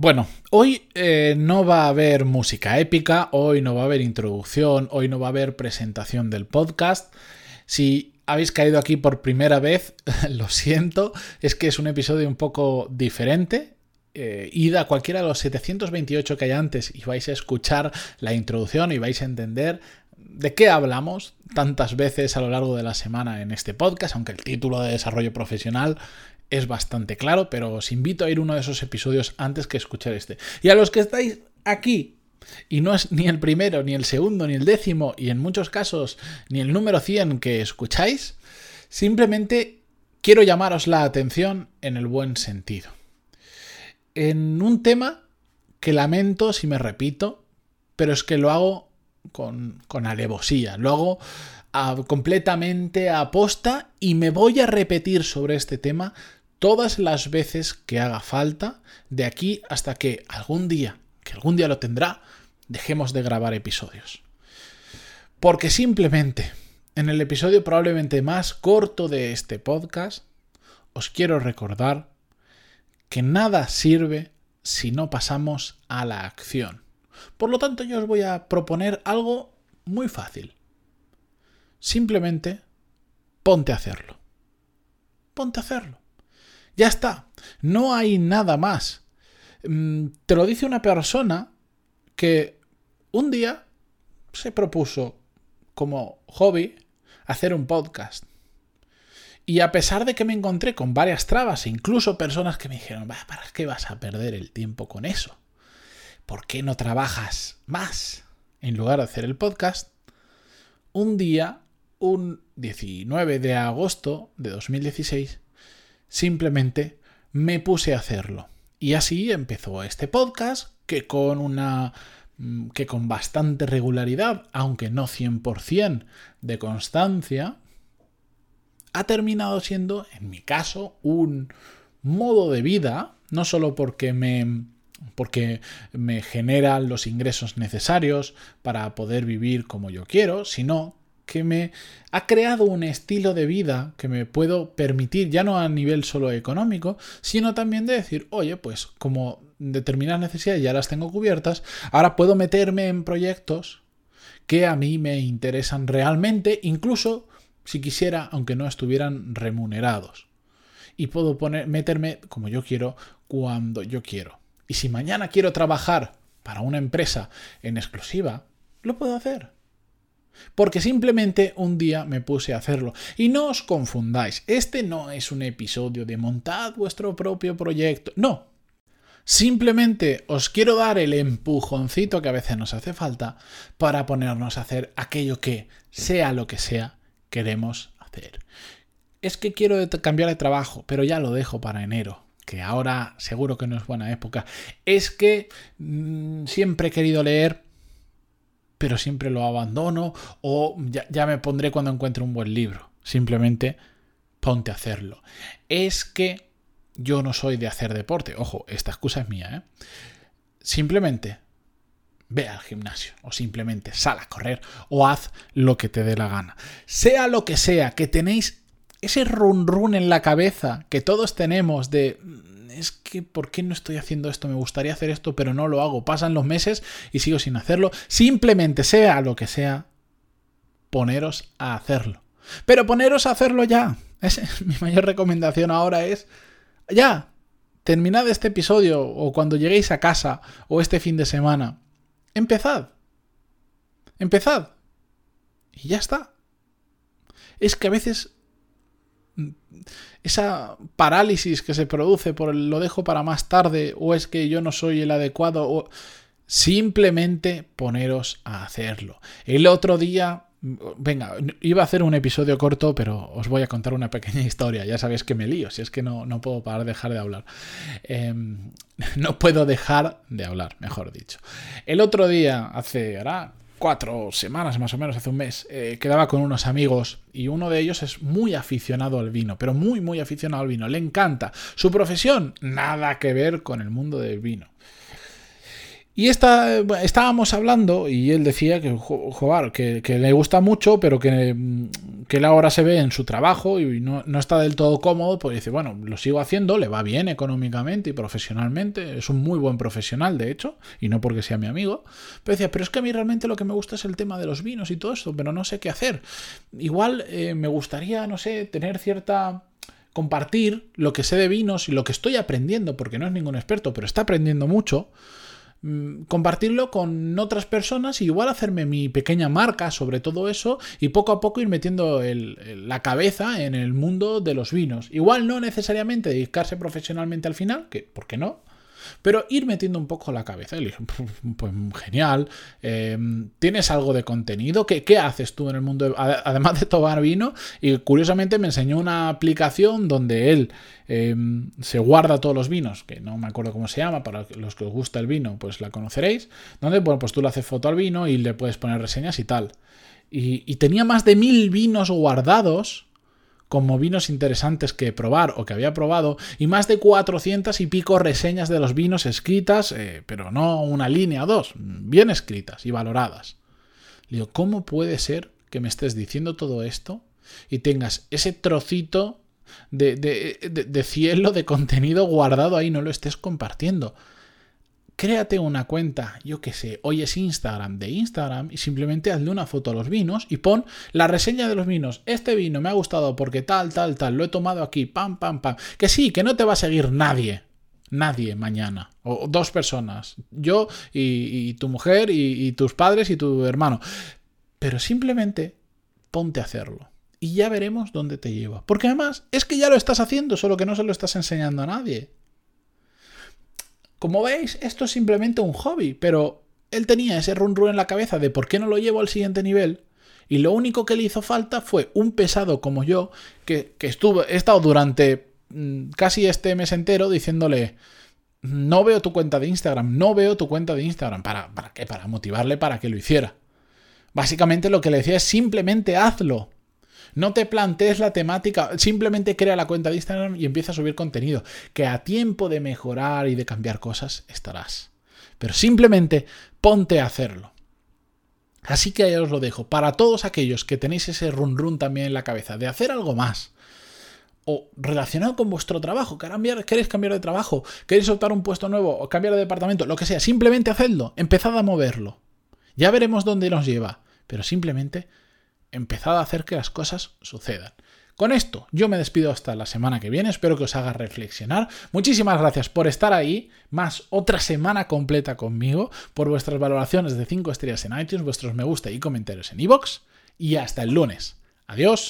Bueno, hoy eh, no va a haber música épica, hoy no va a haber introducción, hoy no va a haber presentación del podcast. Si habéis caído aquí por primera vez, lo siento, es que es un episodio un poco diferente. Eh, id a cualquiera de los 728 que hay antes y vais a escuchar la introducción y vais a entender de qué hablamos tantas veces a lo largo de la semana en este podcast, aunque el título de desarrollo profesional es bastante claro, pero os invito a ir uno de esos episodios antes que escuchar este. Y a los que estáis aquí, y no es ni el primero, ni el segundo, ni el décimo, y en muchos casos ni el número 100 que escucháis, simplemente quiero llamaros la atención en el buen sentido. En un tema que lamento si me repito, pero es que lo hago con, con alevosía, lo hago completamente a posta y me voy a repetir sobre este tema todas las veces que haga falta de aquí hasta que algún día, que algún día lo tendrá, dejemos de grabar episodios. Porque simplemente, en el episodio probablemente más corto de este podcast, os quiero recordar que nada sirve si no pasamos a la acción. Por lo tanto, yo os voy a proponer algo muy fácil. Simplemente ponte a hacerlo. Ponte a hacerlo. Ya está, no hay nada más. Mm, te lo dice una persona que un día se propuso como hobby hacer un podcast. Y a pesar de que me encontré con varias trabas e incluso personas que me dijeron, ¿para qué vas a perder el tiempo con eso? ¿Por qué no trabajas más en lugar de hacer el podcast? Un día, un 19 de agosto de 2016, simplemente me puse a hacerlo. Y así empezó este podcast que con una mm, que con bastante regularidad, aunque no 100% de constancia, ha terminado siendo, en mi caso, un modo de vida, no solo porque me porque me genera los ingresos necesarios para poder vivir como yo quiero, sino que me ha creado un estilo de vida que me puedo permitir, ya no a nivel solo económico, sino también de decir, oye, pues como determinadas necesidades ya las tengo cubiertas, ahora puedo meterme en proyectos que a mí me interesan realmente, incluso si quisiera, aunque no estuvieran remunerados. Y puedo poner, meterme como yo quiero, cuando yo quiero. Y si mañana quiero trabajar para una empresa en exclusiva, lo puedo hacer porque simplemente un día me puse a hacerlo. Y no os confundáis, este no es un episodio de montad vuestro propio proyecto, no. Simplemente os quiero dar el empujoncito que a veces nos hace falta para ponernos a hacer aquello que, sea lo que sea, queremos hacer. Es que quiero cambiar de trabajo, pero ya lo dejo para enero que ahora seguro que no es buena época. Es que mm, siempre he querido leer, pero siempre lo abandono o ya, me pondré cuando encuentre un buen libro. Simplemente ponte a hacerlo. Es que yo no soy de hacer deporte. Ojo, esta excusa es mía. ¿eh? Simplemente ve al gimnasio o simplemente sal a correr o haz lo que te dé la gana. Sea lo que sea, que tenéis ese run run en la cabeza que todos tenemos de es que ¿por qué no estoy haciendo esto? Me gustaría hacer esto, pero no lo hago. Pasan los meses y sigo sin hacerlo. Simplemente sea lo que sea, poneros a hacerlo. Pero poneros a hacerlo ya. Es, mi mayor recomendación ahora es ya. Terminad este episodio o cuando lleguéis a casa o este fin de semana. Empezad. Empezad. Y ya está. Es que a veces esa parálisis que se produce por el, lo dejo para más tarde o es que yo no soy el adecuado o simplemente poneros a hacerlo. El otro día Venga, iba a hacer un episodio corto, pero os voy a contar una pequeña historia. Ya sabéis que me lío, si es que no, no puedo parar de dejar de hablar. Em, no puedo dejar de hablar, mejor dicho. El otro día, hace ahora cuatro semanas más o menos, hace un mes, eh, quedaba con unos amigos y uno de ellos es muy aficionado al vino, pero muy, muy aficionado al vino, le encanta. Su profesión, nada que ver con el mundo del vino. Y esta, estábamos hablando y él decía que, que, le gusta mucho, pero que, que él ahora se ve en su trabajo y no, no, está del todo cómodo, pues dice, bueno, lo sigo haciendo, le va bien económicamente y profesionalmente, es un muy buen profesional, de hecho, y no porque sea mi amigo, pero decía, pero es que a mí realmente lo que me gusta es el tema de los vinos y todo esto, pero no sé qué hacer. Igual eh, me gustaría, no sé, tener cierta compartir lo que sé de vinos y lo que estoy aprendiendo, porque no es ningún experto, pero está aprendiendo mucho, Mm, compartirlo con otras personas y igual hacerme mi pequeña marca sobre todo eso y poco a poco ir metiendo la cabeza en el mundo de los vinos. Igual no necesariamente dedicarse profesionalmente al final, que, ¿por qué no? Pero ir metiendo un poco la cabeza. Y dije, pues genial, em, ¿tienes algo de contenido? ¿Qué, ¿Qué, haces tú en el mundo, además de tomar vino? Y curiosamente me enseñó una aplicación donde él em, se guarda todos los vinos, que no me acuerdo cómo se llama, para los que os gusta el vino, pues la conoceréis, donde, bueno, pues tú le haces foto al vino y le puedes poner reseñas y tal. y tenía más de mil vinos guardados como vinos interesantes que probar o que había probado y más de 400 y pico reseñas de los vinos escritas, eh, pero no una línea o dos, bien escritas y valoradas. Digo, ¿cómo puede ser que me estés diciendo todo esto y tengas ese trocito de, de, de cielo, de contenido guardado ahí, no lo estés compartiendo? Créate una cuenta, yo qué sé, hoy es Instagram de Instagram y simplemente hazle una foto a los vinos y pon la reseña de los vinos. Este vino me ha gustado porque tal, tal, tal, lo he tomado aquí, pam, pam, pam. Que sí, que no te va a seguir nadie. Nadie mañana. O dos personas. Yo y, tu mujer y, y tus padres y tu hermano. Pero simplemente ponte a hacerlo y ya veremos dónde te lleva. Porque además es que ya lo estás haciendo, solo que no se lo estás enseñando a nadie. Como veis, esto es simplemente un hobby, pero él tenía ese run run en la cabeza de por qué no lo llevo al siguiente nivel. Y lo único que le hizo falta fue un pesado como yo, que, estuvo, he estado durante mm, casi este mes entero diciéndole, no veo tu cuenta de Instagram, no veo tu cuenta de Instagram. ¿Para, para qué? Para motivarle para que lo hiciera. Básicamente lo que le decía es simplemente hazlo. No te plantees la temática, simplemente crea la cuenta de Instagram y empieza a subir contenido, que a tiempo de mejorar y de cambiar cosas estarás. Pero simplemente ponte a hacerlo. Así que ahí os lo dejo. Para todos aquellos que tenéis ese run run también en la cabeza de hacer algo más, o relacionado con vuestro trabajo, queréis cambiar de trabajo, queréis optar un puesto nuevo o cambiar de departamento, lo que sea, simplemente hacedlo, empezad a moverlo. Ya veremos dónde nos lleva, pero simplemente empezad a hacer que las cosas sucedan. Con esto yo me despido hasta la semana que viene, espero que os haga reflexionar. Muchísimas gracias por estar ahí, más otra semana completa conmigo, por vuestras valoraciones de 5 estrellas en iTunes, vuestros me gusta y comentarios en iVoox, y hasta el lunes. Adiós.